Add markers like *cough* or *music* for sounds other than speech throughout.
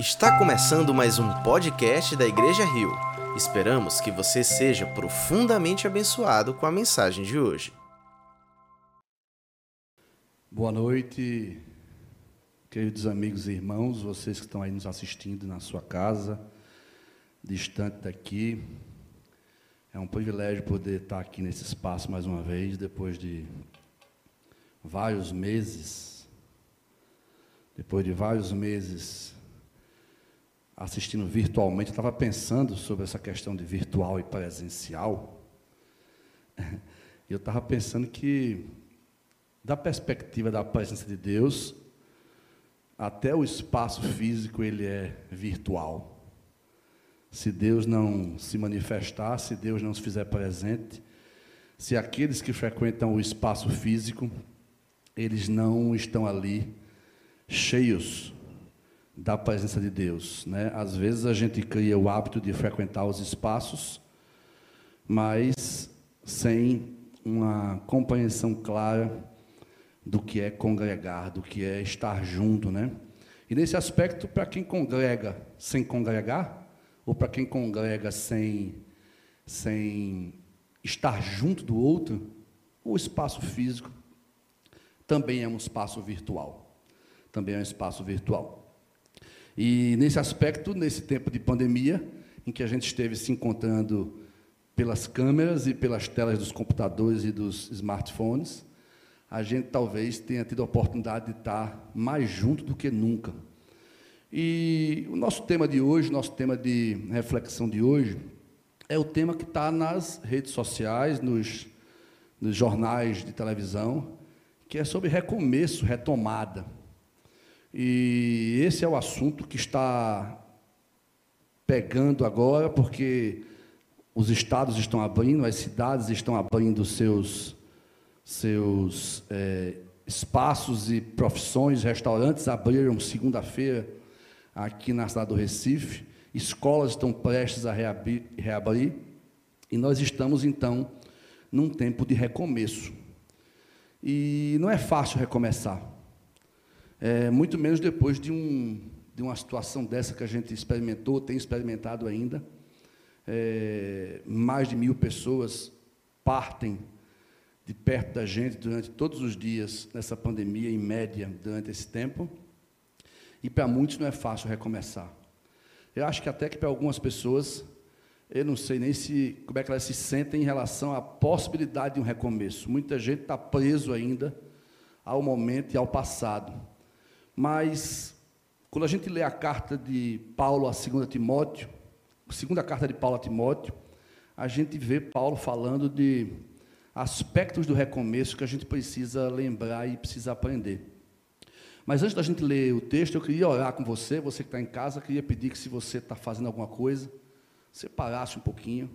Está começando mais um podcast da Igreja Rio. Esperamos que você seja profundamente abençoado com a mensagem de hoje. Boa noite, queridos amigos e irmãos, vocês que estão aí nos assistindo na sua casa, distante daqui. É um privilégio poder estar aqui nesse espaço mais uma vez, depois de vários meses. Depois de vários meses assistindo virtualmente, eu estava pensando sobre essa questão de virtual e presencial. *laughs* E eu estava pensando que, da perspectiva da presença de Deus, até o espaço físico ele é virtual. Se Deus não se manifestar, se Deus não se fizer presente, se aqueles que frequentam o espaço físico, eles não estão ali cheios da presença de Deus. Né? Às vezes a gente cria o hábito de frequentar os espaços, mas sem uma compreensão clara do que é congregar, do que é estar junto. Né? E nesse aspecto, para quem congrega sem congregar, ou para quem congrega sem, sem estar junto do outro, o espaço físico também é um espaço virtual. Também é um espaço virtual. E nesse aspecto, nesse tempo de pandemia, em que a gente esteve se encontrando pelas câmeras e pelas telas dos computadores e dos smartphones, a gente talvez tenha tido a oportunidade de estar mais junto do que nunca. E o nosso tema de hoje, nosso tema de reflexão de hoje, é o tema que está nas redes sociais, nos, nos jornais de televisão, que é sobre recomeço, retomada. E esse é o assunto que está pegando agora, porque os estados estão abrindo, as cidades estão abrindo seus, seus é, espaços e profissões, restaurantes abriram segunda-feira aqui na cidade do Recife, escolas estão prestes a reabrir, reabrir, e nós estamos então num tempo de recomeço. E não é fácil recomeçar. É, muito menos depois de, um, de uma situação dessa que a gente experimentou, tem experimentado ainda. É, mais de mil pessoas partem de perto da gente durante todos os dias nessa pandemia, em média, durante esse tempo. E para muitos não é fácil recomeçar. Eu acho que até que para algumas pessoas, eu não sei nem se como é que elas se sentem em relação à possibilidade de um recomeço. Muita gente está preso ainda ao momento e ao passado. Mas, quando a gente lê a carta de Paulo a 2 Timóteo, a segunda carta de Paulo a Timóteo, a gente vê Paulo falando de aspectos do recomeço que a gente precisa lembrar e precisa aprender. Mas antes da gente ler o texto, eu queria orar com você, você que está em casa, queria pedir que se você está fazendo alguma coisa, você parasse um pouquinho.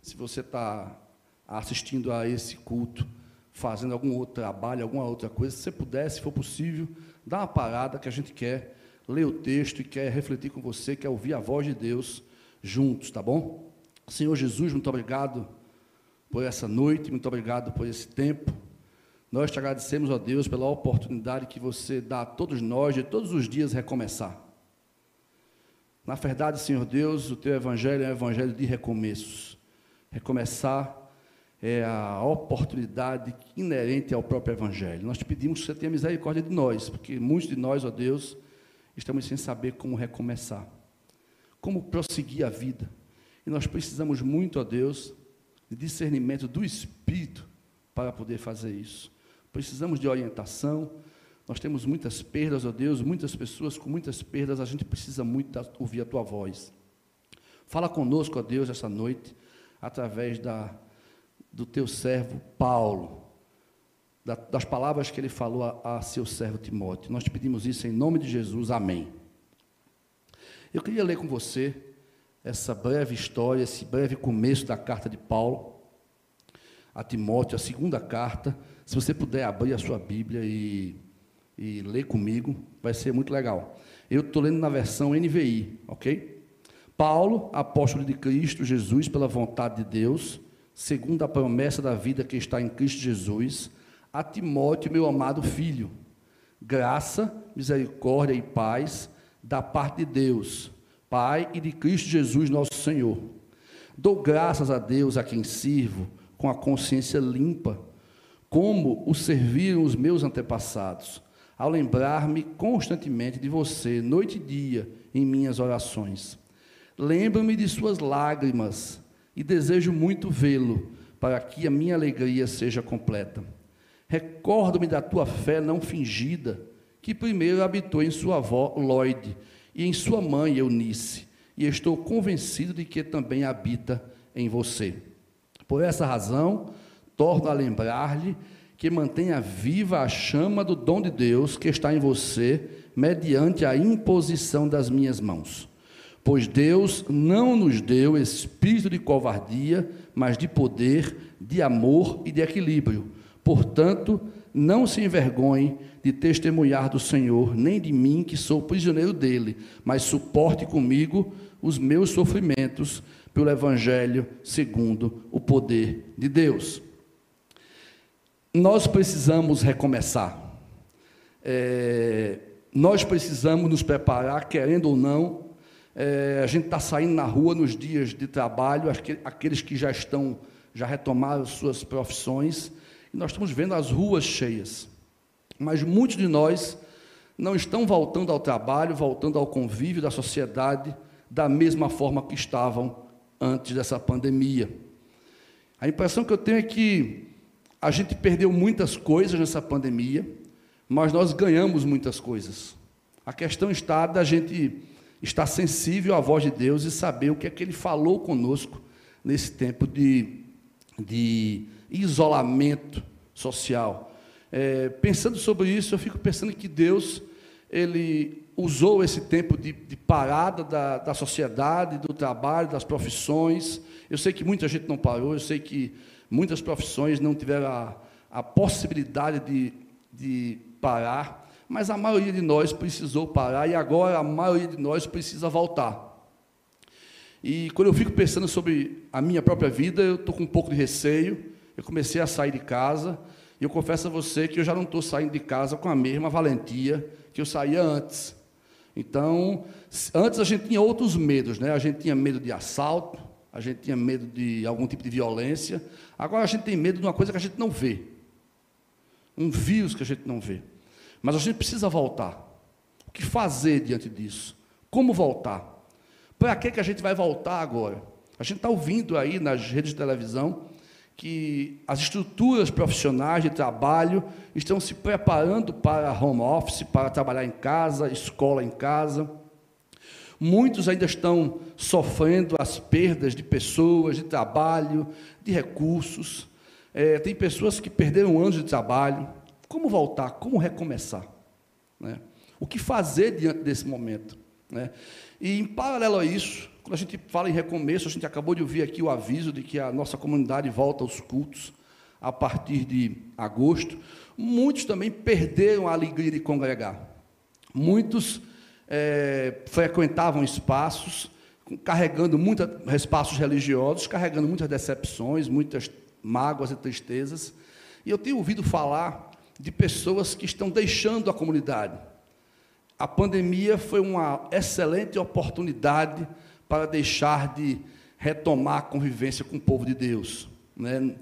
Se você está assistindo a esse culto, fazendo algum outro trabalho, alguma outra coisa, se você puder, se for possível, dá uma parada que a gente quer ler o texto e quer refletir com você, quer ouvir a voz de Deus juntos, tá bom? Senhor Jesus, muito obrigado por essa noite, muito obrigado por esse tempo. Nós te agradecemos, ó Deus, pela oportunidade que você dá a todos nós de todos os dias recomeçar. Na verdade, Senhor Deus, o teu evangelho é um evangelho de recomeços. Recomeçar é a oportunidade inerente ao próprio Evangelho. Nós te pedimos que você tenha misericórdia de nós, porque muitos de nós, ó Deus, estamos sem saber como recomeçar, como prosseguir a vida. E nós precisamos muito, ó Deus, de discernimento do Espírito para poder fazer isso. Precisamos de orientação. Nós temos muitas perdas, ó Deus, muitas pessoas com muitas perdas, a gente precisa muito ouvir a tua voz. Fala conosco, ó Deus, essa noite, através da do teu servo Paulo, das palavras que ele falou a, a seu servo Timóteo. Nós te pedimos isso em nome de Jesus, amém. Eu queria ler com você essa breve história, esse breve começo da carta de Paulo a Timóteo, a segunda carta. Se você puder abrir a sua Bíblia e, e ler comigo, vai ser muito legal. Eu estou lendo na versão NVI, ok? Paulo, apóstolo de Cristo Jesus, pela vontade de Deus, segundo a promessa da vida que está em Cristo Jesus, a Timóteo, meu amado filho. Graça, misericórdia e paz da parte de Deus, Pai e de Cristo Jesus, nosso Senhor. Dou graças a Deus a quem sirvo com a consciência limpa, como o serviram os meus antepassados, ao lembrar-me constantemente de você, noite e dia, em minhas orações. Lembro-me de suas lágrimas e desejo muito vê-lo, para que a minha alegria seja completa. Recordo-me da tua fé não fingida, que primeiro habitou em sua avó Lloyd e em sua mãe Eunice, e estou convencido de que também habita em você. Por essa razão, torno a lembrar-lhe que mantenha viva a chama do dom de Deus que está em você, mediante a imposição das minhas mãos. Pois Deus não nos deu espírito de covardia, mas de poder, de amor e de equilíbrio. Portanto, não se envergonhe de testemunhar do Senhor, nem de mim, que sou prisioneiro dele, mas suporte comigo os meus sofrimentos pelo Evangelho segundo o poder de Deus. Nós precisamos recomeçar. É, nós precisamos nos preparar, querendo ou não. É, a gente está saindo na rua nos dias de trabalho, aqueles que já estão, já retomaram suas profissões, e nós estamos vendo as ruas cheias. Mas muitos de nós não estão voltando ao trabalho, voltando ao convívio da sociedade da mesma forma que estavam antes dessa pandemia. A impressão que eu tenho é que a gente perdeu muitas coisas nessa pandemia, mas nós ganhamos muitas coisas. A questão está da gente estar sensível à voz de Deus e saber o que é que Ele falou conosco nesse tempo de, de isolamento social. É, pensando sobre isso, eu fico pensando que Deus ele usou esse tempo de, de parada da, da sociedade, do trabalho, das profissões. Eu sei que muita gente não parou, eu sei que muitas profissões não tiveram a, a possibilidade de, de parar, mas a maioria de nós precisou parar e agora a maioria de nós precisa voltar. E quando eu fico pensando sobre a minha própria vida, eu estou com um pouco de receio. Eu comecei a sair de casa e eu confesso a você que eu já não estou saindo de casa com a mesma valentia que eu saía antes. Então, antes a gente tinha outros medos, né? A gente tinha medo de assalto, a gente tinha medo de algum tipo de violência. Agora a gente tem medo de uma coisa que a gente não vê. Um vírus que a gente não vê. Mas a gente precisa voltar. O que fazer diante disso? Como voltar? Para que, que a gente vai voltar agora? A gente está ouvindo aí nas redes de televisão que as estruturas profissionais de trabalho estão se preparando para home office, para trabalhar em casa, escola em casa. Muitos ainda estão sofrendo as perdas de pessoas, de trabalho, de recursos. É, tem pessoas que perderam anos de trabalho. Como voltar? Como recomeçar? Né? O que fazer diante desse momento? Né? E, em paralelo a isso, quando a gente fala em recomeço, a gente acabou de ouvir aqui o aviso de que a nossa comunidade volta aos cultos a partir de agosto. Muitos também perderam a alegria de congregar. Muitos é, frequentavam espaços, carregando muitos espaços religiosos, carregando muitas decepções, muitas mágoas e tristezas. E eu tenho ouvido falar de pessoas que estão deixando a comunidade. A pandemia foi uma excelente oportunidade para deixar de retomar a convivência com o povo de Deus, né,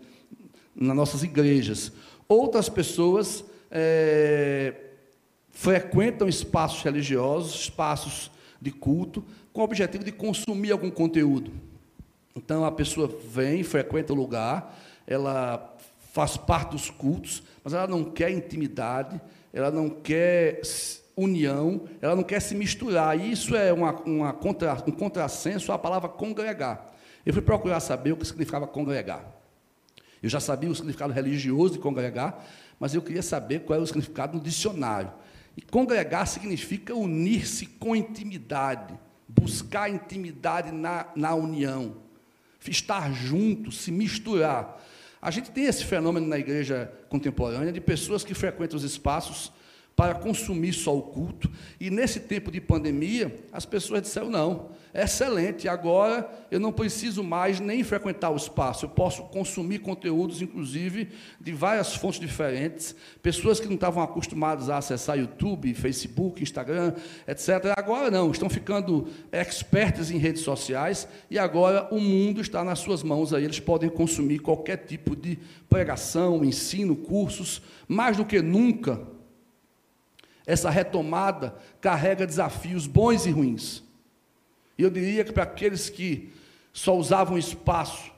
nas nossas igrejas. Outras pessoas é, frequentam espaços religiosos, espaços de culto, com o objetivo de consumir algum conteúdo. Então a pessoa vem, frequenta o lugar, ela faz parte dos cultos, mas ela não quer intimidade, ela não quer união, ela não quer se misturar. E isso é uma, uma contra, um contrassenso à palavra congregar. Eu fui procurar saber o que significava congregar. Eu já sabia o significado religioso de congregar, mas eu queria saber qual era o significado no dicionário. E congregar significa unir-se com intimidade, buscar intimidade na, na união, estar junto, se misturar. A gente tem esse fenômeno na igreja contemporânea de pessoas que frequentam os espaços para consumir só o culto. E nesse tempo de pandemia, as pessoas disseram: não, é excelente, agora eu não preciso mais nem frequentar o espaço, eu posso consumir conteúdos, inclusive, de várias fontes diferentes. Pessoas que não estavam acostumadas a acessar YouTube, Facebook, Instagram, etc. Agora não, estão ficando expertos em redes sociais e agora o mundo está nas suas mãos aí, eles podem consumir qualquer tipo de pregação, ensino, cursos, mais do que nunca essa retomada carrega desafios bons e ruins. E eu diria que para aqueles que só usavam espaço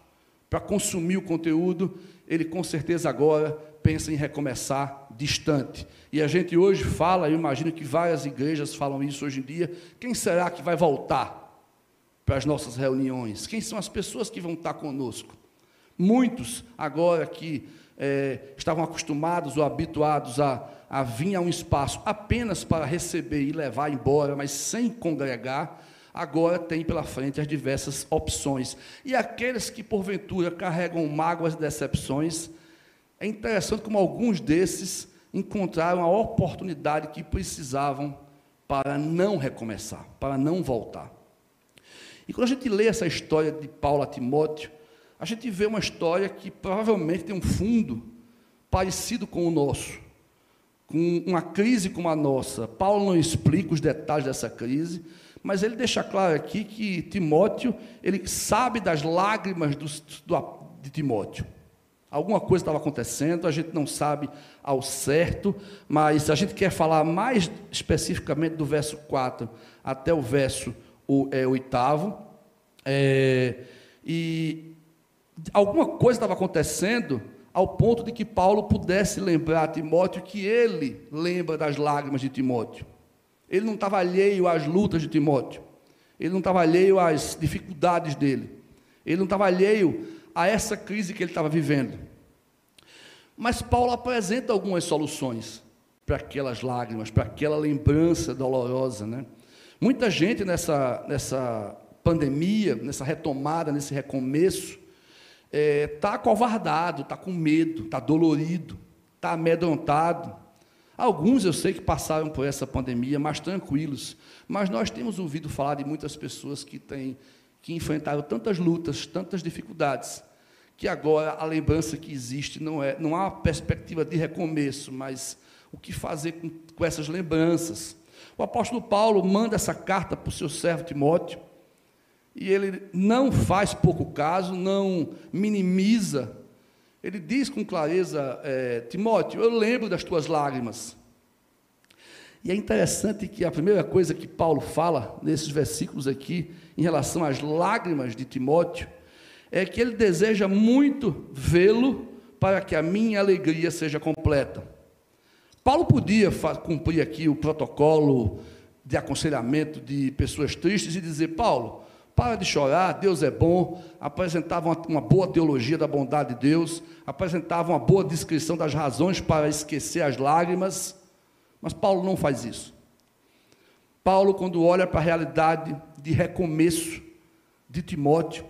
para consumir o conteúdo, ele com certeza agora pensa em recomeçar distante. E a gente hoje fala, eu imagino que várias igrejas falam isso hoje em dia, quem será que vai voltar para as nossas reuniões? Quem são as pessoas que vão estar conosco? Muitos agora que é, estavam acostumados ou habituados a, a vir a um espaço apenas para receber e levar embora, mas sem congregar, agora tem pela frente as diversas opções. E aqueles que, porventura, carregam mágoas e decepções, é interessante como alguns desses encontraram a oportunidade que precisavam para não recomeçar, para não voltar. E quando a gente lê essa história de Paulo a Timóteo, a gente vê uma história que provavelmente tem um fundo parecido com o nosso, com uma crise como a nossa. Paulo não explica os detalhes dessa crise, mas ele deixa claro aqui que Timóteo, ele sabe das lágrimas do, do, de Timóteo. Alguma coisa estava acontecendo, a gente não sabe ao certo, mas a gente quer falar mais especificamente do verso 4 até o verso o, é, oitavo. É, e alguma coisa estava acontecendo ao ponto de que Paulo pudesse lembrar a Timóteo que ele lembra das lágrimas de Timóteo. Ele não estava alheio às lutas de Timóteo. Ele não estava alheio às dificuldades dele. Ele não estava alheio a essa crise que ele estava vivendo. Mas Paulo apresenta algumas soluções para aquelas lágrimas, para aquela lembrança dolorosa. Né? Muita gente nessa, nessa pandemia, nessa retomada, nesse recomeço, está é, tá acovardado, está com medo, está dolorido, está amedrontado. Alguns eu sei que passaram por essa pandemia mais tranquilos, mas nós temos ouvido falar de muitas pessoas que têm que enfrentaram tantas lutas, tantas dificuldades, que agora a lembrança que existe não é, não há uma perspectiva de recomeço, mas o que fazer com, com essas lembranças. O apóstolo Paulo manda essa carta para o seu servo Timóteo, e ele não faz pouco caso, não minimiza. Ele diz com clareza, é, Timóteo, eu lembro das tuas lágrimas. E é interessante que a primeira coisa que Paulo fala nesses versículos aqui, em relação às lágrimas de Timóteo, é que ele deseja muito vê-lo para que a minha alegria seja completa. Paulo podia cumprir aqui o protocolo de aconselhamento de pessoas tristes e dizer: Paulo, para de chorar, Deus é bom, apresentava uma, uma, boa teologia da bondade de Deus, apresentava uma boa descrição das razões para esquecer as lágrimas, mas Paulo não faz isso. Paulo, quando olha para a realidade de recomeço de Timóteo,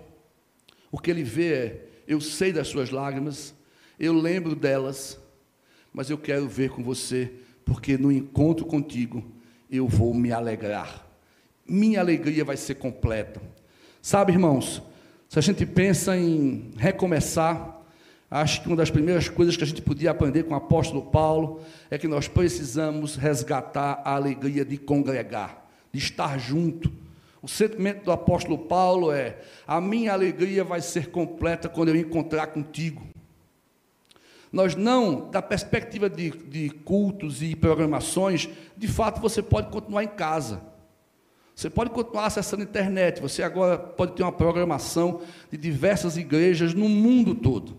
o que ele vê é: eu sei das suas lágrimas, eu lembro delas, mas eu quero ver com você, porque no encontro contigo eu vou me alegrar. Minha alegria vai ser completa. Sabe, irmãos, se a gente pensa em recomeçar, acho que uma das primeiras coisas que a gente podia aprender com o apóstolo Paulo é que nós precisamos resgatar a alegria de congregar, de estar junto. O sentimento do apóstolo Paulo é: a minha alegria vai ser completa quando eu encontrar contigo. Nós não, da perspectiva de, de cultos e programações, de fato você pode continuar em casa. Você pode continuar acessando a internet, você agora pode ter uma programação de diversas igrejas no mundo todo.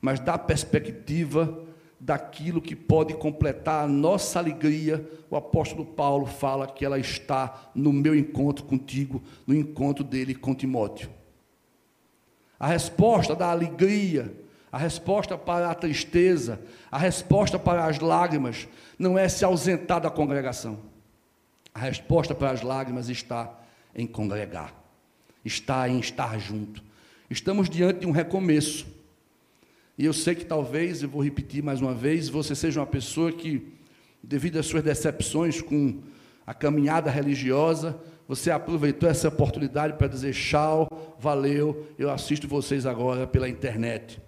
Mas da perspectiva daquilo que pode completar a nossa alegria, o apóstolo Paulo fala que ela está no meu encontro contigo, no encontro dele com Timóteo. A resposta da alegria, a resposta para a tristeza, a resposta para as lágrimas, não é se ausentar da congregação. A resposta para as lágrimas está em congregar, está em estar junto. Estamos diante de um recomeço. E eu sei que talvez, eu vou repetir mais uma vez, você seja uma pessoa que devido às suas decepções com a caminhada religiosa, você aproveitou essa oportunidade para dizer tchau, valeu, eu assisto vocês agora pela internet.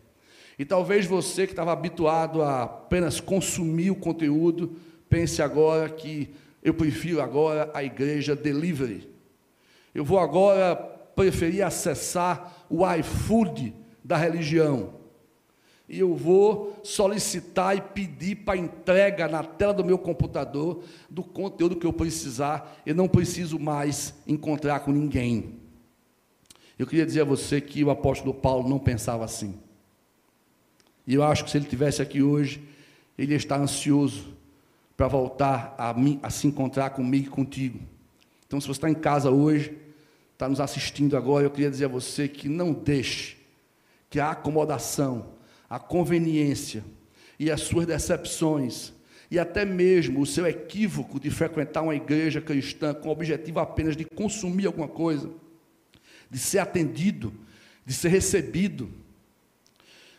E talvez você que estava habituado a apenas consumir o conteúdo, pense agora que eu prefiro agora a igreja delivery. Eu vou agora preferir acessar o iFood da religião. E eu vou solicitar e pedir para entrega na tela do meu computador do conteúdo que eu precisar. Eu não preciso mais encontrar com ninguém. Eu queria dizer a você que o apóstolo Paulo não pensava assim. E eu acho que se ele tivesse aqui hoje, ele está ansioso para voltar a, a se encontrar comigo e contigo. Então, se você está em casa hoje, está nos assistindo agora, eu queria dizer a você que não deixe que a acomodação, a conveniência e as suas decepções, e até mesmo o seu equívoco de frequentar uma igreja cristã com o objetivo apenas de consumir alguma coisa, de ser atendido, de ser recebido,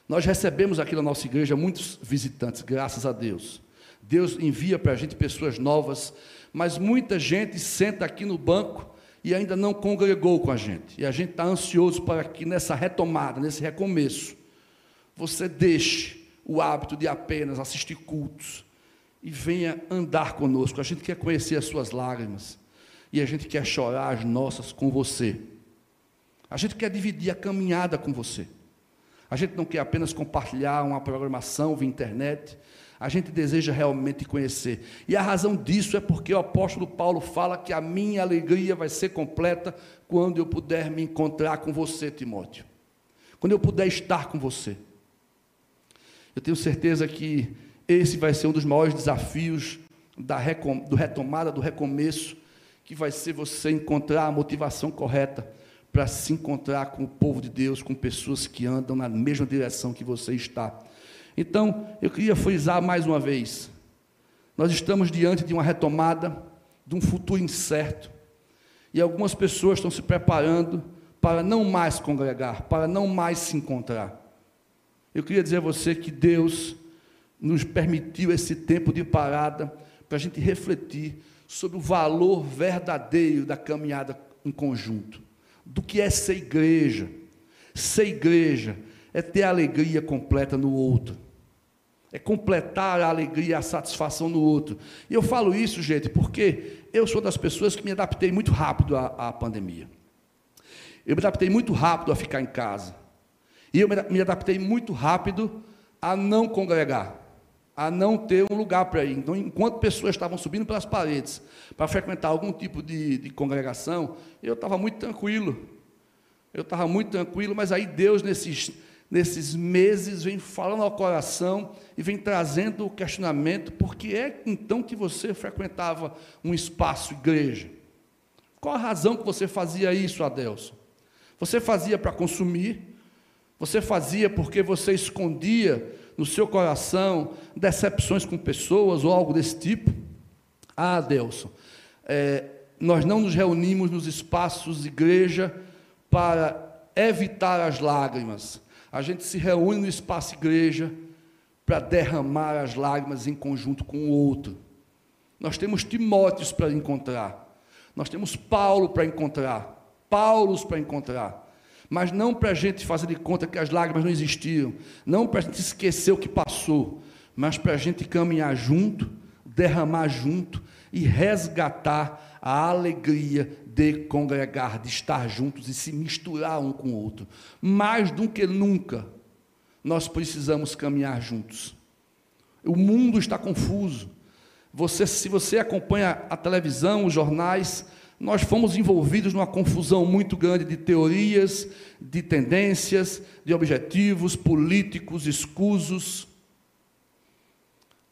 nós recebemos aqui na nossa igreja muitos visitantes, graças a Deus. Deus envia para a gente pessoas novas, mas muita gente senta aqui no banco e ainda não congregou com a gente. E a gente está ansioso para que nessa retomada, nesse recomeço, você deixe o hábito de apenas assistir cultos e venha andar conosco. A gente quer conhecer as suas lágrimas e a gente quer chorar as nossas com você. A gente quer dividir a caminhada com você. A gente não quer apenas compartilhar uma programação via internet, a gente deseja realmente conhecer. E a razão disso é porque o apóstolo Paulo fala que a minha alegria vai ser completa quando eu puder me encontrar com você, Timóteo. Quando eu puder estar com você. Eu tenho certeza que esse vai ser um dos maiores desafios da do retomada, do recomeço, que vai ser você encontrar a motivação correta para se encontrar com o povo de Deus, com pessoas que andam na mesma direção que você está. Então, eu queria frisar mais uma vez: nós estamos diante de uma retomada, de um futuro incerto, e algumas pessoas estão se preparando para não mais congregar, para não mais se encontrar. Eu queria dizer a você que Deus nos permitiu esse tempo de parada para a gente refletir sobre o valor verdadeiro da caminhada em conjunto do que é ser igreja. Ser igreja é ter alegria completa no outro. É completar a alegria a satisfação no outro. E eu falo isso, gente, porque eu sou das pessoas que me adaptei muito rápido à, à pandemia. Eu me adaptei muito rápido a ficar em casa. E eu me adaptei muito rápido a não congregar, a não ter um lugar para ir. Então, enquanto pessoas estavam subindo pelas paredes para frequentar algum tipo de, de congregação, eu estava muito tranquilo. Eu estava muito tranquilo, mas aí Deus, nesses, nesses meses, vem falando ao coração e vem trazendo o questionamento: por que é então que você frequentava um espaço, igreja? Qual a razão que você fazia isso, Adelson? Você fazia para consumir? Você fazia porque você escondia no seu coração decepções com pessoas ou algo desse tipo? Ah, Adelson, é, nós não nos reunimos nos espaços igreja para evitar as lágrimas. A gente se reúne no espaço igreja para derramar as lágrimas em conjunto com o outro. Nós temos Timóteos para encontrar. Nós temos Paulo para encontrar. Paulos para encontrar. Mas não para a gente fazer de conta que as lágrimas não existiam. Não para a gente esquecer o que passou. Mas para a gente caminhar junto, derramar junto e resgatar a alegria de congregar, de estar juntos e se misturar um com o outro. Mais do que nunca, nós precisamos caminhar juntos. O mundo está confuso. Você, se você acompanha a televisão, os jornais, nós fomos envolvidos numa confusão muito grande de teorias, de tendências, de objetivos políticos escusos.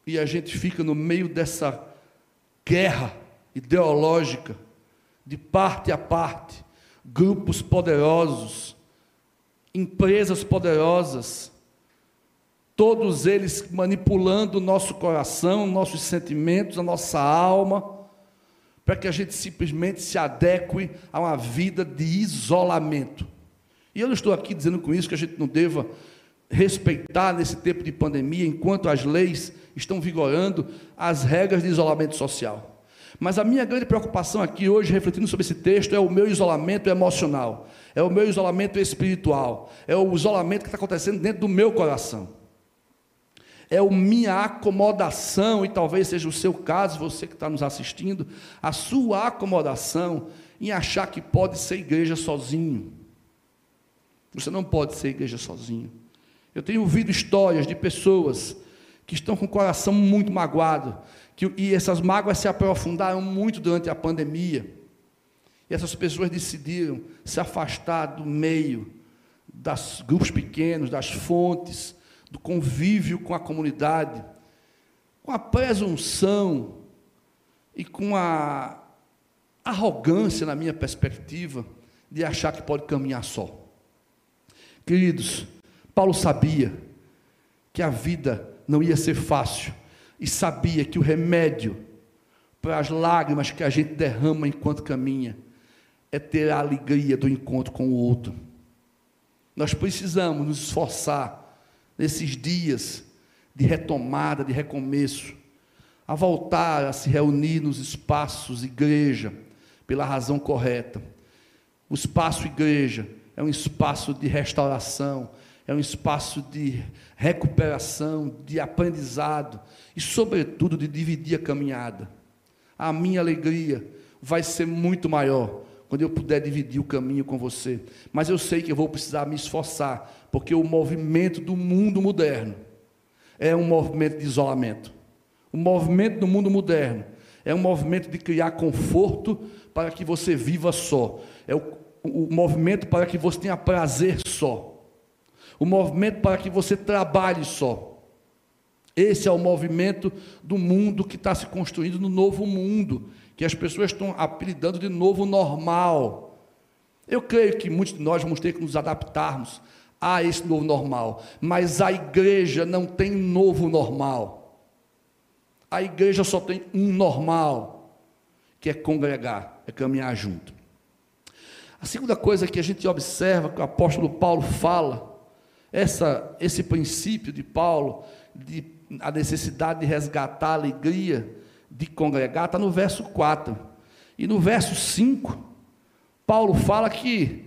E a gente fica no meio dessa guerra ideológica, de parte a parte, grupos poderosos, empresas poderosas, todos eles manipulando o nosso coração, nossos sentimentos, a nossa alma, para que a gente simplesmente se adeque a uma vida de isolamento. E eu não estou aqui dizendo com isso que a gente não deva respeitar nesse tempo de pandemia, enquanto as leis estão vigorando, as regras de isolamento social. Mas a minha grande preocupação aqui hoje, refletindo sobre esse texto, é o meu isolamento emocional, é o meu isolamento espiritual, é o isolamento que está acontecendo dentro do meu coração. É a minha acomodação, e talvez seja o seu caso, você que está nos assistindo, a sua acomodação em achar que pode ser igreja sozinho. Você não pode ser igreja sozinho. Eu tenho ouvido histórias de pessoas que estão com o coração muito magoado, que, e essas mágoas se aprofundaram muito durante a pandemia. E essas pessoas decidiram se afastar do meio, dos grupos pequenos, das fontes, do convívio com a comunidade, com a presunção e com a arrogância, na minha perspectiva, de achar que pode caminhar só. Queridos, Paulo sabia que a vida não ia ser fácil e sabia que o remédio para as lágrimas que a gente derrama enquanto caminha é ter a alegria do encontro com o outro. Nós precisamos nos esforçar nesses dias de retomada, de recomeço, a voltar a se reunir nos espaços igreja, pela razão correta. O espaço igreja é um espaço de restauração, é um espaço de recuperação, de aprendizado e, sobretudo, de dividir a caminhada. A minha alegria vai ser muito maior quando eu puder dividir o caminho com você. Mas eu sei que eu vou precisar me esforçar, porque o movimento do mundo moderno é um movimento de isolamento. O movimento do mundo moderno é um movimento de criar conforto para que você viva só. É o, o movimento para que você tenha prazer só. O movimento para que você trabalhe só. Esse é o movimento do mundo que está se construindo no novo mundo, que as pessoas estão apelidando de novo normal. Eu creio que muitos de nós vamos ter que nos adaptarmos a esse novo normal, mas a igreja não tem novo normal. A igreja só tem um normal, que é congregar, é caminhar junto. A segunda coisa que a gente observa que o apóstolo Paulo fala, essa, esse princípio de Paulo, de a necessidade de resgatar a alegria de congregar, está no verso 4. E no verso 5, Paulo fala que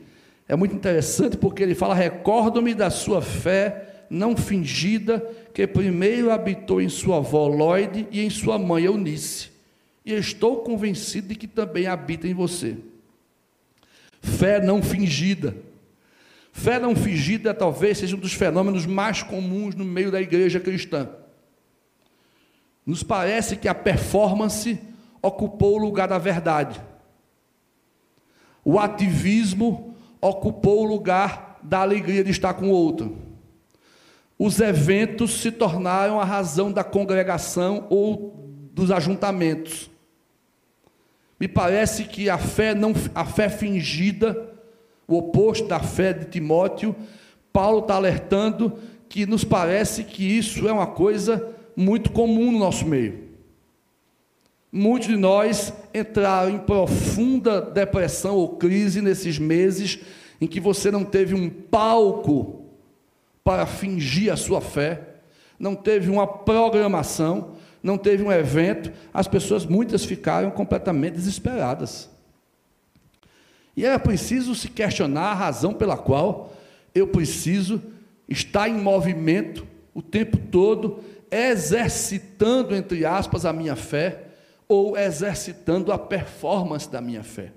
é muito interessante porque ele fala: Recordo-me da sua fé não fingida, que primeiro habitou em sua avó Lloyd e em sua mãe Eunice, e estou convencido de que também habita em você. Fé não fingida. Fé não fingida talvez seja um dos fenômenos mais comuns no meio da igreja cristã. Nos parece que a performance ocupou o lugar da verdade. O ativismo ocupou o lugar da alegria de estar com o outro. Os eventos se tornaram a razão da congregação ou dos ajuntamentos. Me parece que a fé não a fé fingida, o oposto da fé de Timóteo, Paulo está alertando que nos parece que isso é uma coisa muito comum no nosso meio. Muitos de nós entraram em profunda depressão ou crise nesses meses em que você não teve um palco para fingir a sua fé, não teve uma programação, não teve um evento, as pessoas, muitas ficaram completamente desesperadas. E era preciso se questionar a razão pela qual eu preciso estar em movimento o tempo todo, exercitando, entre aspas, a minha fé, ou exercitando a performance da minha fé.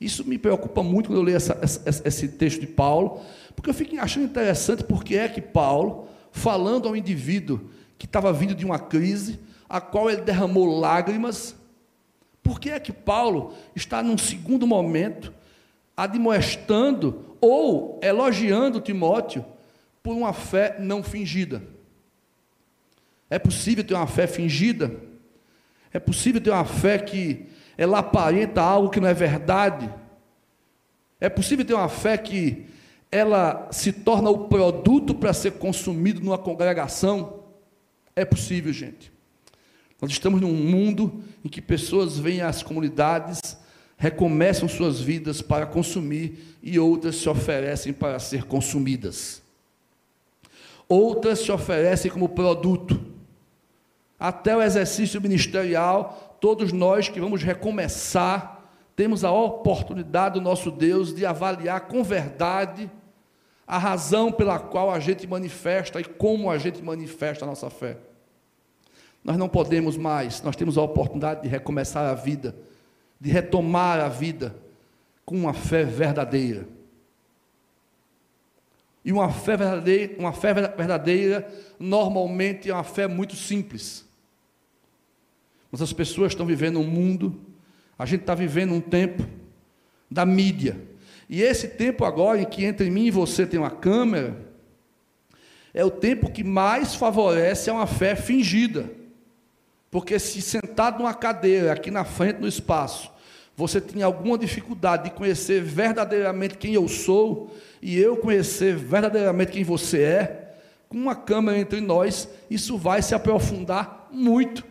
Isso me preocupa muito quando eu leio essa, essa, esse texto de Paulo, porque eu fico achando interessante porque é que Paulo, falando ao indivíduo que estava vindo de uma crise, a qual ele derramou lágrimas, por que é que Paulo está num segundo momento admoestando ou elogiando Timóteo por uma fé não fingida? É possível ter uma fé fingida? É possível ter uma fé que ela aparenta algo que não é verdade? É possível ter uma fé que ela se torna o produto para ser consumido numa congregação? É possível, gente. Nós estamos num mundo em que pessoas vêm às comunidades, recomeçam suas vidas para consumir e outras se oferecem para ser consumidas. outras se oferecem como produto. Até o exercício ministerial, todos nós que vamos recomeçar, temos a oportunidade do nosso Deus de avaliar com verdade a razão pela qual a gente manifesta e como a gente manifesta a nossa fé. Nós não podemos mais, nós temos a oportunidade de recomeçar a vida, de retomar a vida com uma fé verdadeira. E uma fé verdadeira, uma fé verdadeira normalmente é uma fé muito simples. Mas as pessoas estão vivendo um mundo, a gente está vivendo um tempo da mídia. E esse tempo agora em que entre mim e você tem uma câmera, é o tempo que mais favorece a uma fé fingida. Porque se sentado numa cadeira, aqui na frente no espaço, você tinha alguma dificuldade de conhecer verdadeiramente quem eu sou e eu conhecer verdadeiramente quem você é, com uma câmera entre nós, isso vai se aprofundar muito.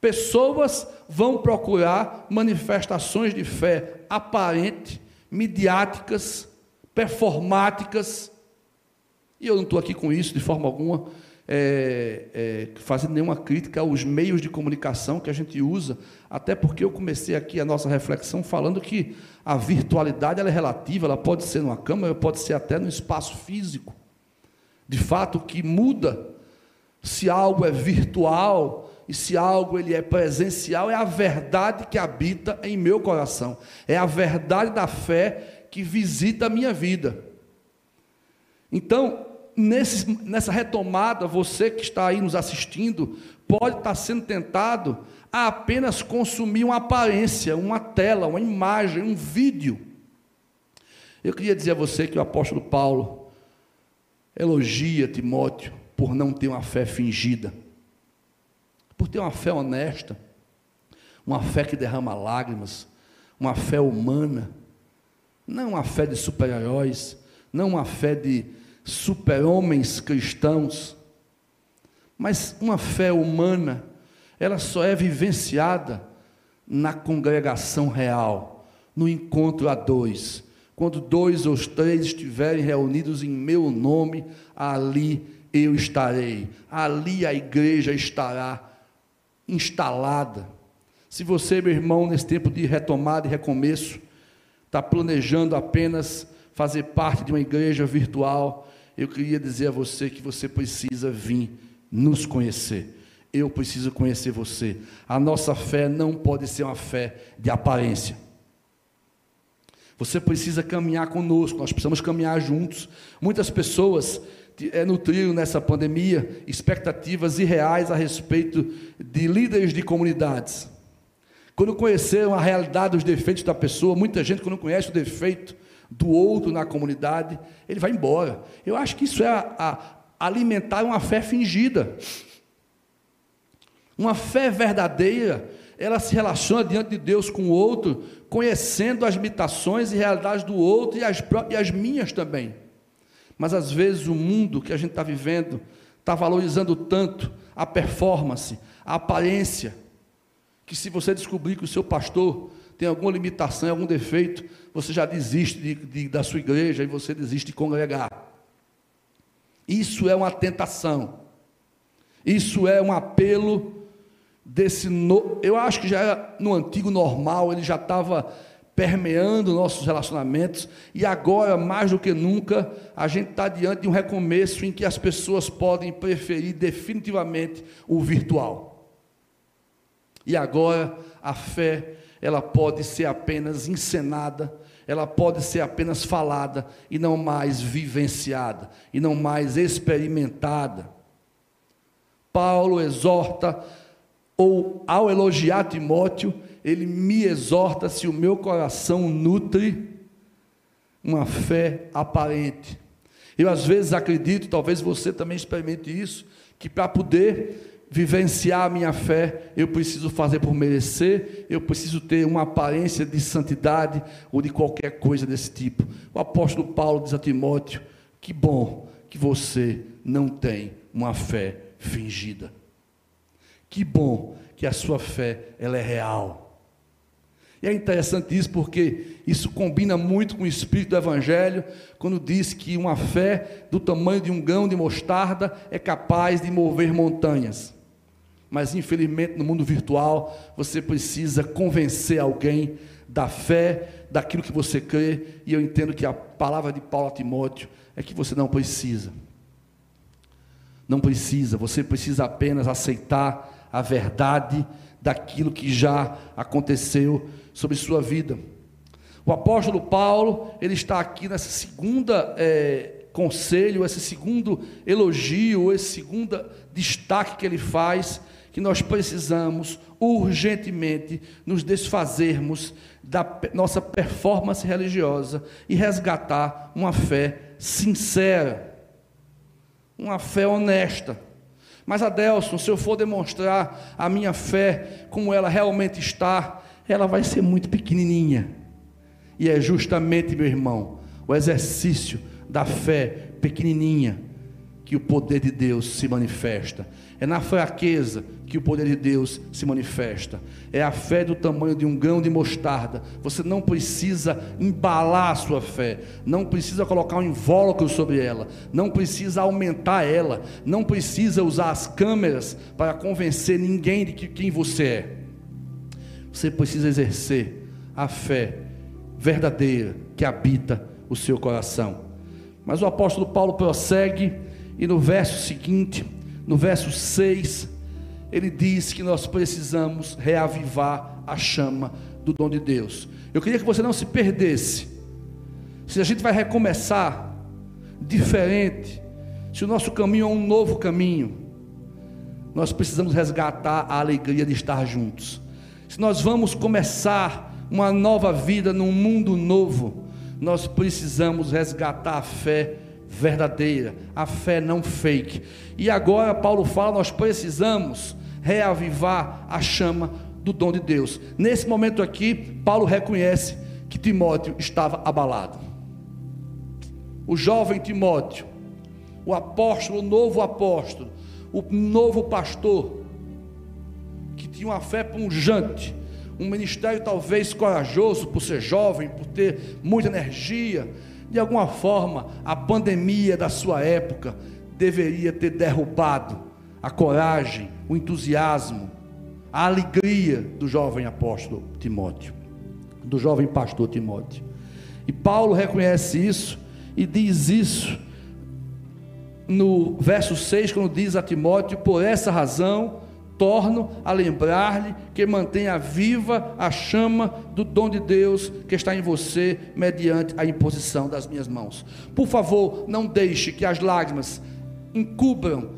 Pessoas vão procurar manifestações de fé aparente, midiáticas, performáticas, e eu não estou aqui com isso de forma alguma é, é, fazendo nenhuma crítica aos meios de comunicação que a gente usa, até porque eu comecei aqui a nossa reflexão falando que a virtualidade é relativa, ela pode ser numa câmera, pode ser até no espaço físico. De fato, o que muda se algo é virtual e se algo ele é presencial é a verdade que habita em meu coração, é a verdade da fé que visita a minha vida. Então, nesse, nessa retomada, você que está aí nos assistindo, pode estar sendo tentado a apenas consumir uma aparência, uma tela, uma imagem, um vídeo. Eu queria dizer a você que o apóstolo Paulo elogia Timóteo por não ter uma fé fingida, por ter uma fé honesta, uma fé que derrama lágrimas, uma fé humana, não uma fé de super-heróis, não uma fé de super-homens cristãos, mas uma fé humana, ela só é vivenciada na congregação real, no encontro a dois. Quando dois ou três estiverem reunidos em meu nome, ali eu estarei, ali a igreja estará instalada. Se você, meu irmão, nesse tempo de retomada e recomeço, está planejando apenas fazer parte de uma igreja virtual, eu queria dizer a você que você precisa vir nos conhecer. Eu preciso conhecer você. A nossa fé não pode ser uma fé de aparência. Você precisa caminhar conosco, nós precisamos caminhar juntos. Muitas pessoas é, nutriram nessa pandemia expectativas irreais a respeito de líderes de comunidades. Quando conheceram a realidade dos defeitos da pessoa, muita gente, quando conhece o defeito, do outro na comunidade, ele vai embora. Eu acho que isso é a, a alimentar uma fé fingida. Uma fé verdadeira, ela se relaciona diante de Deus com o outro, conhecendo as limitações e realidades do outro e as, e as minhas também. Mas às vezes o mundo que a gente está vivendo está valorizando tanto a performance, a aparência, que se você descobrir que o seu pastor tem alguma limitação, algum defeito, você já desiste de, de, da sua igreja e você desiste de congregar. Isso é uma tentação. Isso é um apelo desse. No... Eu acho que já era no antigo normal, ele já estava permeando nossos relacionamentos, e agora, mais do que nunca, a gente está diante de um recomeço em que as pessoas podem preferir definitivamente o virtual. E agora a fé ela pode ser apenas encenada, ela pode ser apenas falada e não mais vivenciada, e não mais experimentada. Paulo exorta, ou ao elogiar Timóteo, ele me exorta se o meu coração nutre uma fé aparente. Eu às vezes acredito, talvez você também experimente isso, que para poder vivenciar a minha fé, eu preciso fazer por merecer, eu preciso ter uma aparência de santidade ou de qualquer coisa desse tipo. O apóstolo Paulo diz a Timóteo: que bom que você não tem uma fé fingida. Que bom que a sua fé ela é real. E é interessante isso porque isso combina muito com o espírito do Evangelho, quando diz que uma fé do tamanho de um grão de mostarda é capaz de mover montanhas. Mas infelizmente no mundo virtual você precisa convencer alguém da fé, daquilo que você crê, e eu entendo que a palavra de Paulo a Timóteo é que você não precisa. Não precisa, você precisa apenas aceitar a verdade daquilo que já aconteceu sobre sua vida. O apóstolo Paulo, ele está aqui nessa segunda é, conselho, esse segundo elogio, esse segundo destaque que ele faz, que nós precisamos urgentemente nos desfazermos da nossa performance religiosa e resgatar uma fé sincera, uma fé honesta. Mas Adelson, se eu for demonstrar a minha fé como ela realmente está, ela vai ser muito pequenininha. E é justamente, meu irmão, o exercício da fé pequenininha que o poder de Deus se manifesta. É na fraqueza que o poder de Deus se manifesta. É a fé do tamanho de um grão de mostarda. Você não precisa embalar a sua fé, não precisa colocar um invólucro sobre ela, não precisa aumentar ela, não precisa usar as câmeras para convencer ninguém de que quem você é. Você precisa exercer a fé verdadeira que habita o seu coração. Mas o apóstolo Paulo prossegue e no verso seguinte, no verso 6, ele diz que nós precisamos reavivar a chama do dom de Deus. Eu queria que você não se perdesse. Se a gente vai recomeçar diferente, se o nosso caminho é um novo caminho, nós precisamos resgatar a alegria de estar juntos se nós vamos começar uma nova vida num mundo novo, nós precisamos resgatar a fé verdadeira, a fé não fake. E agora Paulo fala, nós precisamos reavivar a chama do dom de Deus. Nesse momento aqui, Paulo reconhece que Timóteo estava abalado. O jovem Timóteo, o apóstolo, o novo apóstolo, o novo pastor, tinha uma fé punjante, um ministério talvez corajoso por ser jovem, por ter muita energia. De alguma forma, a pandemia da sua época deveria ter derrubado a coragem, o entusiasmo, a alegria do jovem apóstolo Timóteo, do jovem pastor Timóteo. E Paulo reconhece isso e diz isso no verso 6, quando diz a Timóteo: Por essa razão torno a lembrar-lhe que mantenha viva a chama do dom de Deus que está em você, mediante a imposição das minhas mãos. Por favor, não deixe que as lágrimas encubram,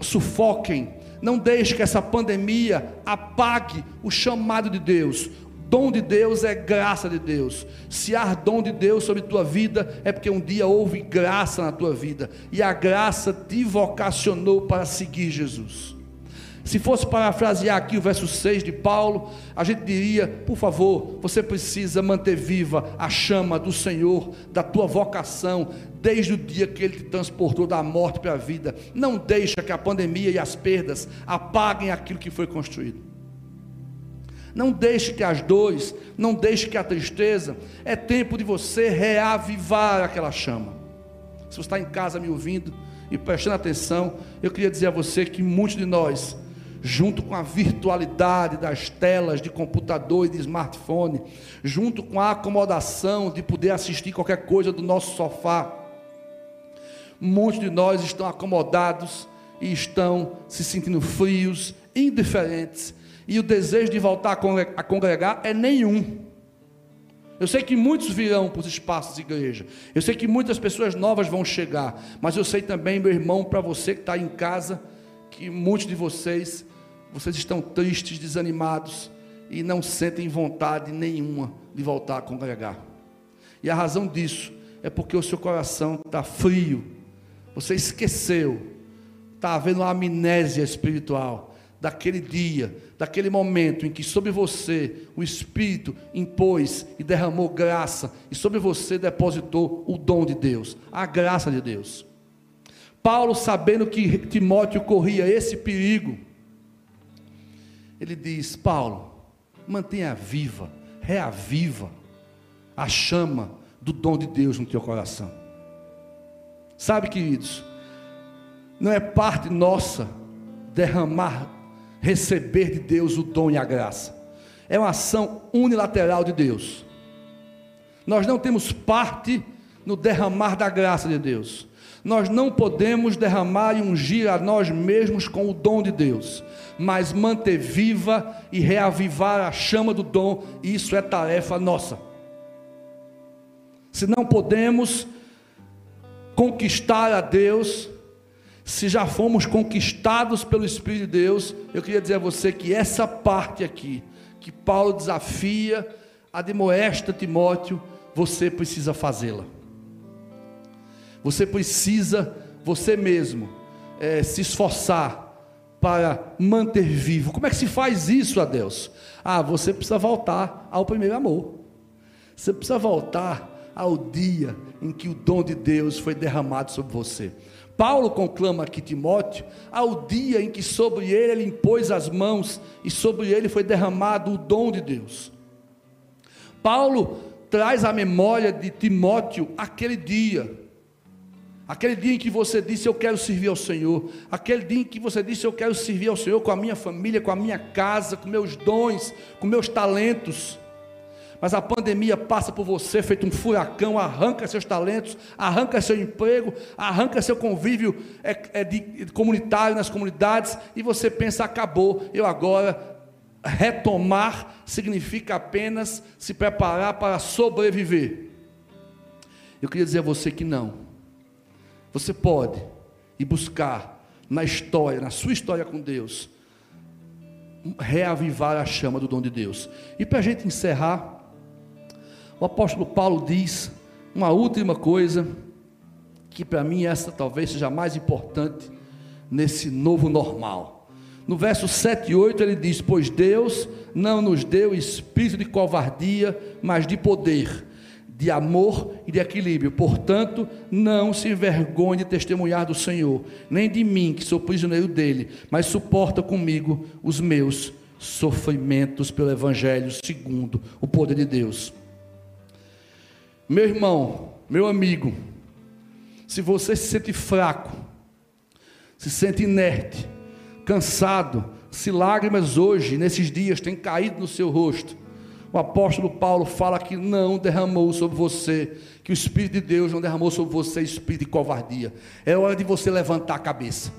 sufoquem, não deixe que essa pandemia apague o chamado de Deus. Dom de Deus é graça de Deus. Se há dom de Deus sobre tua vida, é porque um dia houve graça na tua vida, e a graça te vocacionou para seguir Jesus. Se fosse parafrasear aqui o verso 6 de Paulo, a gente diria: por favor, você precisa manter viva a chama do Senhor, da tua vocação, desde o dia que Ele te transportou da morte para a vida. Não deixa que a pandemia e as perdas apaguem aquilo que foi construído. Não deixe que as dores, não deixe que a tristeza, é tempo de você reavivar aquela chama. Se você está em casa me ouvindo e prestando atenção, eu queria dizer a você que muitos de nós junto com a virtualidade das telas de computador e de smartphone, junto com a acomodação de poder assistir qualquer coisa do nosso sofá. Muitos de nós estão acomodados e estão se sentindo frios, indiferentes, e o desejo de voltar a congregar é nenhum. Eu sei que muitos virão para os espaços de igreja. Eu sei que muitas pessoas novas vão chegar. Mas eu sei também, meu irmão, para você que está em casa, que muitos de vocês, vocês estão tristes, desanimados e não sentem vontade nenhuma de voltar a congregar. E a razão disso é porque o seu coração está frio, você esqueceu, está havendo uma amnésia espiritual daquele dia, daquele momento em que sobre você o Espírito impôs e derramou graça, e sobre você depositou o dom de Deus, a graça de Deus. Paulo, sabendo que Timóteo corria esse perigo, ele diz: Paulo, mantenha viva, reaviva a chama do dom de Deus no teu coração. Sabe, queridos, não é parte nossa derramar, receber de Deus o dom e a graça. É uma ação unilateral de Deus. Nós não temos parte no derramar da graça de Deus. Nós não podemos derramar e ungir a nós mesmos com o dom de Deus, mas manter viva e reavivar a chama do dom, isso é tarefa nossa. Se não podemos conquistar a Deus, se já fomos conquistados pelo Espírito de Deus, eu queria dizer a você que essa parte aqui, que Paulo desafia, admoesta Timóteo, você precisa fazê-la. Você precisa, você mesmo, é, se esforçar para manter vivo. Como é que se faz isso a Deus? Ah, você precisa voltar ao primeiro amor. Você precisa voltar ao dia em que o dom de Deus foi derramado sobre você. Paulo conclama aqui Timóteo, ao dia em que sobre ele ele impôs as mãos e sobre ele foi derramado o dom de Deus. Paulo traz à memória de Timóteo aquele dia, aquele dia em que você disse eu quero servir ao Senhor, aquele dia em que você disse eu quero servir ao Senhor com a minha família, com a minha casa, com meus dons, com meus talentos mas a pandemia passa por você, feito um furacão, arranca seus talentos, arranca seu emprego, arranca seu convívio é, é de, comunitário nas comunidades, e você pensa: acabou, eu agora. Retomar significa apenas se preparar para sobreviver. Eu queria dizer a você que não. Você pode ir buscar na história, na sua história com Deus, reavivar a chama do dom de Deus. E para a gente encerrar, o apóstolo Paulo diz uma última coisa, que para mim essa talvez seja mais importante nesse novo normal. No verso 7 e 8 ele diz: Pois Deus não nos deu espírito de covardia, mas de poder, de amor e de equilíbrio. Portanto, não se envergonhe de testemunhar do Senhor, nem de mim, que sou prisioneiro dele, mas suporta comigo os meus sofrimentos pelo Evangelho, segundo o poder de Deus. Meu irmão, meu amigo, se você se sente fraco, se sente inerte, cansado, se lágrimas hoje, nesses dias, têm caído no seu rosto, o apóstolo Paulo fala que não derramou sobre você, que o Espírito de Deus não derramou sobre você espírito de covardia. É hora de você levantar a cabeça,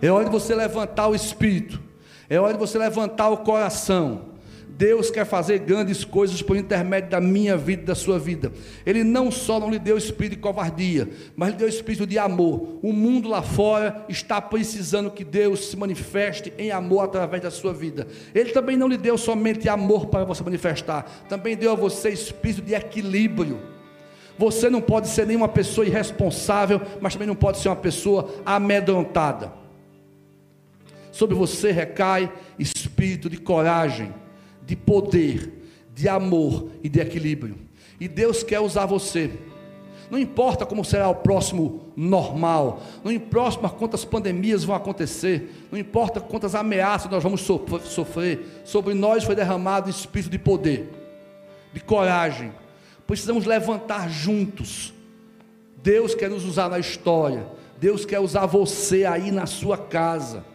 é hora de você levantar o espírito, é hora de você levantar o coração. Deus quer fazer grandes coisas por intermédio da minha vida e da sua vida. Ele não só não lhe deu espírito de covardia, mas lhe deu espírito de amor. O mundo lá fora está precisando que Deus se manifeste em amor através da sua vida. Ele também não lhe deu somente amor para você manifestar, também deu a você espírito de equilíbrio. Você não pode ser nenhuma pessoa irresponsável, mas também não pode ser uma pessoa amedrontada. Sobre você recai espírito de coragem de poder, de amor e de equilíbrio. E Deus quer usar você. Não importa como será o próximo normal, não importa quantas pandemias vão acontecer, não importa quantas ameaças nós vamos sofrer, sobre nós foi derramado espírito de poder, de coragem. Precisamos levantar juntos. Deus quer nos usar na história, Deus quer usar você aí na sua casa.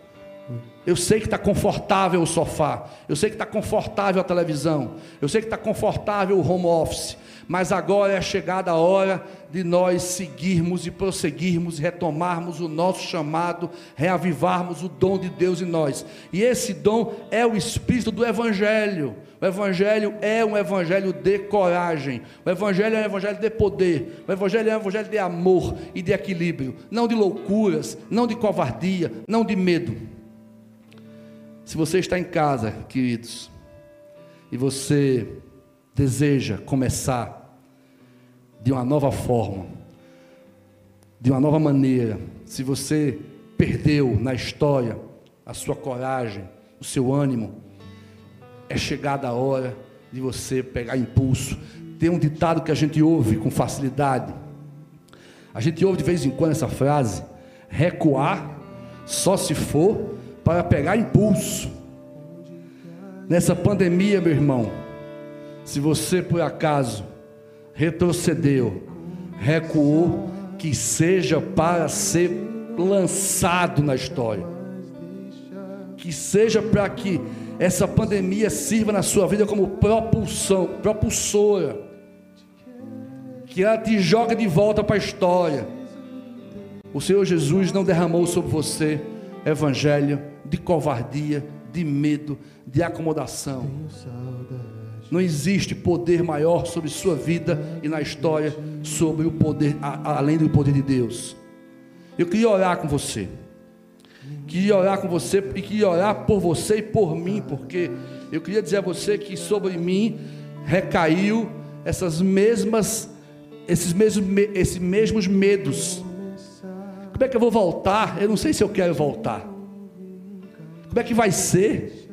Eu sei que está confortável o sofá, eu sei que está confortável a televisão, eu sei que está confortável o home office, mas agora é chegada a hora de nós seguirmos e prosseguirmos, retomarmos o nosso chamado, reavivarmos o dom de Deus em nós. E esse dom é o espírito do Evangelho. O Evangelho é um Evangelho de coragem, o Evangelho é um Evangelho de poder, o Evangelho é um Evangelho de amor e de equilíbrio, não de loucuras, não de covardia, não de medo. Se você está em casa, queridos, e você deseja começar de uma nova forma, de uma nova maneira, se você perdeu na história a sua coragem, o seu ânimo, é chegada a hora de você pegar impulso. Tem um ditado que a gente ouve com facilidade. A gente ouve de vez em quando essa frase: recuar só se for para pegar impulso. Nessa pandemia, meu irmão, Se você por acaso retrocedeu, recuou, que seja para ser lançado na história. Que seja para que essa pandemia sirva na sua vida como propulsão, propulsora. Que ela te joga de volta para a história. O Senhor Jesus não derramou sobre você evangelho de covardia, de medo, de acomodação. Não existe poder maior sobre sua vida e na história sobre o poder além do poder de Deus. Eu queria orar com você. Queria orar com você e queria orar por você e por mim, porque eu queria dizer a você que sobre mim recaiu essas mesmas esses mesmos esses mesmos medos. Como é que eu vou voltar? Eu não sei se eu quero voltar. Como é que vai ser?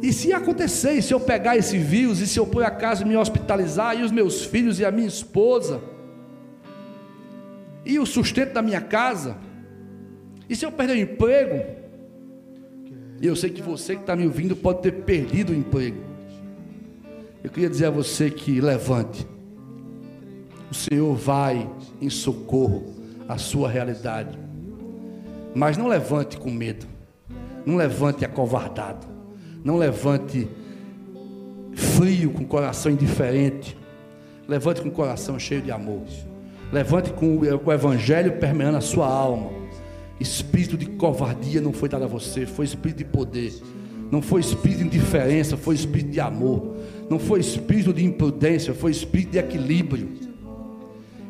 E se acontecer, e se eu pegar esse vírus, e se eu por acaso me hospitalizar, e os meus filhos e a minha esposa, e o sustento da minha casa, e se eu perder o emprego, e eu sei que você que está me ouvindo pode ter perdido o emprego, eu queria dizer a você que levante, o Senhor vai em socorro à sua realidade, mas não levante com medo, não levante acovardado, não levante frio, com coração indiferente. Levante com coração cheio de amor. Levante com o evangelho permeando a sua alma. Espírito de covardia não foi dado a você, foi espírito de poder. Não foi espírito de indiferença, foi espírito de amor. Não foi espírito de imprudência, foi espírito de equilíbrio.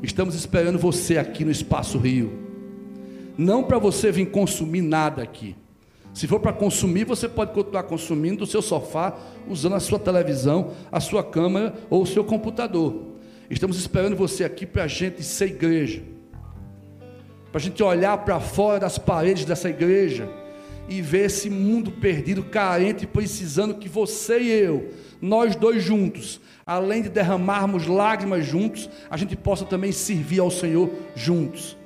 Estamos esperando você aqui no Espaço Rio. Não para você vir consumir nada aqui se for para consumir, você pode continuar consumindo do seu sofá, usando a sua televisão, a sua câmera ou o seu computador. Estamos esperando você aqui para a gente ser igreja, para a gente olhar para fora das paredes dessa igreja e ver esse mundo perdido, carente, precisando que você e eu, nós dois juntos, além de derramarmos lágrimas juntos, a gente possa também servir ao Senhor juntos.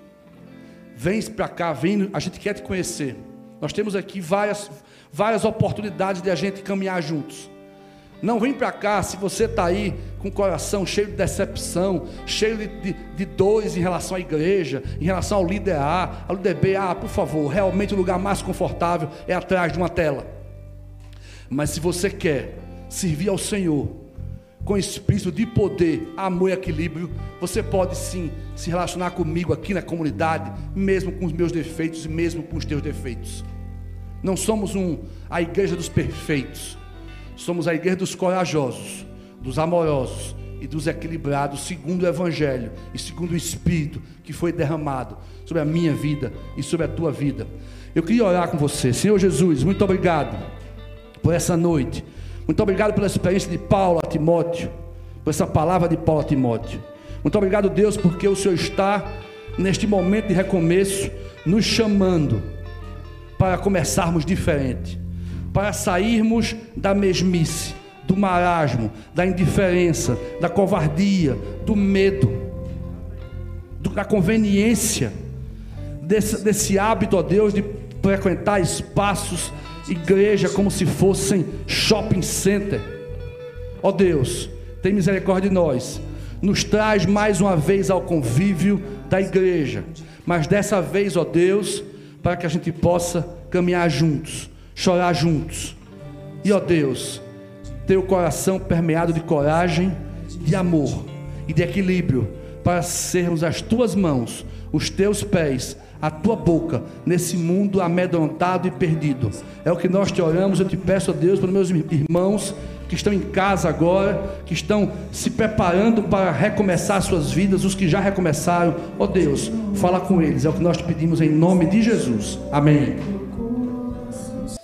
Vem para cá, vem, a gente quer te conhecer. Nós temos aqui várias, várias oportunidades de a gente caminhar juntos. Não vem para cá se você está aí com o coração cheio de decepção, cheio de, de, de, dores em relação à igreja, em relação ao líder A, ao líder B. Ah, por favor, realmente o lugar mais confortável é atrás de uma tela. Mas se você quer servir ao Senhor com espírito de poder, amor e equilíbrio, você pode sim se relacionar comigo aqui na comunidade, mesmo com os meus defeitos e mesmo com os teus defeitos. Não somos um, a igreja dos perfeitos, somos a igreja dos corajosos, dos amorosos e dos equilibrados, segundo o Evangelho e segundo o Espírito que foi derramado sobre a minha vida e sobre a tua vida. Eu queria orar com você, Senhor Jesus, muito obrigado por essa noite, muito obrigado pela experiência de Paulo a Timóteo, por essa palavra de Paulo a Timóteo. Muito obrigado, Deus, porque o Senhor está neste momento de recomeço nos chamando para começarmos diferente, para sairmos da mesmice, do marasmo, da indiferença, da covardia, do medo, da conveniência, desse, desse hábito, ó Deus, de frequentar espaços, igreja, como se fossem shopping center. Ó Deus, tem misericórdia de nós, nos traz mais uma vez ao convívio da igreja, mas dessa vez, ó Deus, para que a gente possa caminhar juntos, chorar juntos. E ó Deus, ter o coração permeado de coragem, de amor e de equilíbrio, para sermos as tuas mãos, os teus pés, a tua boca nesse mundo amedrontado e perdido. É o que nós te oramos, eu te peço a Deus, para meus irmãos que estão em casa agora, que estão se preparando para recomeçar suas vidas, os que já recomeçaram, ó oh Deus, fala com eles, é o que nós te pedimos em nome de Jesus. Amém.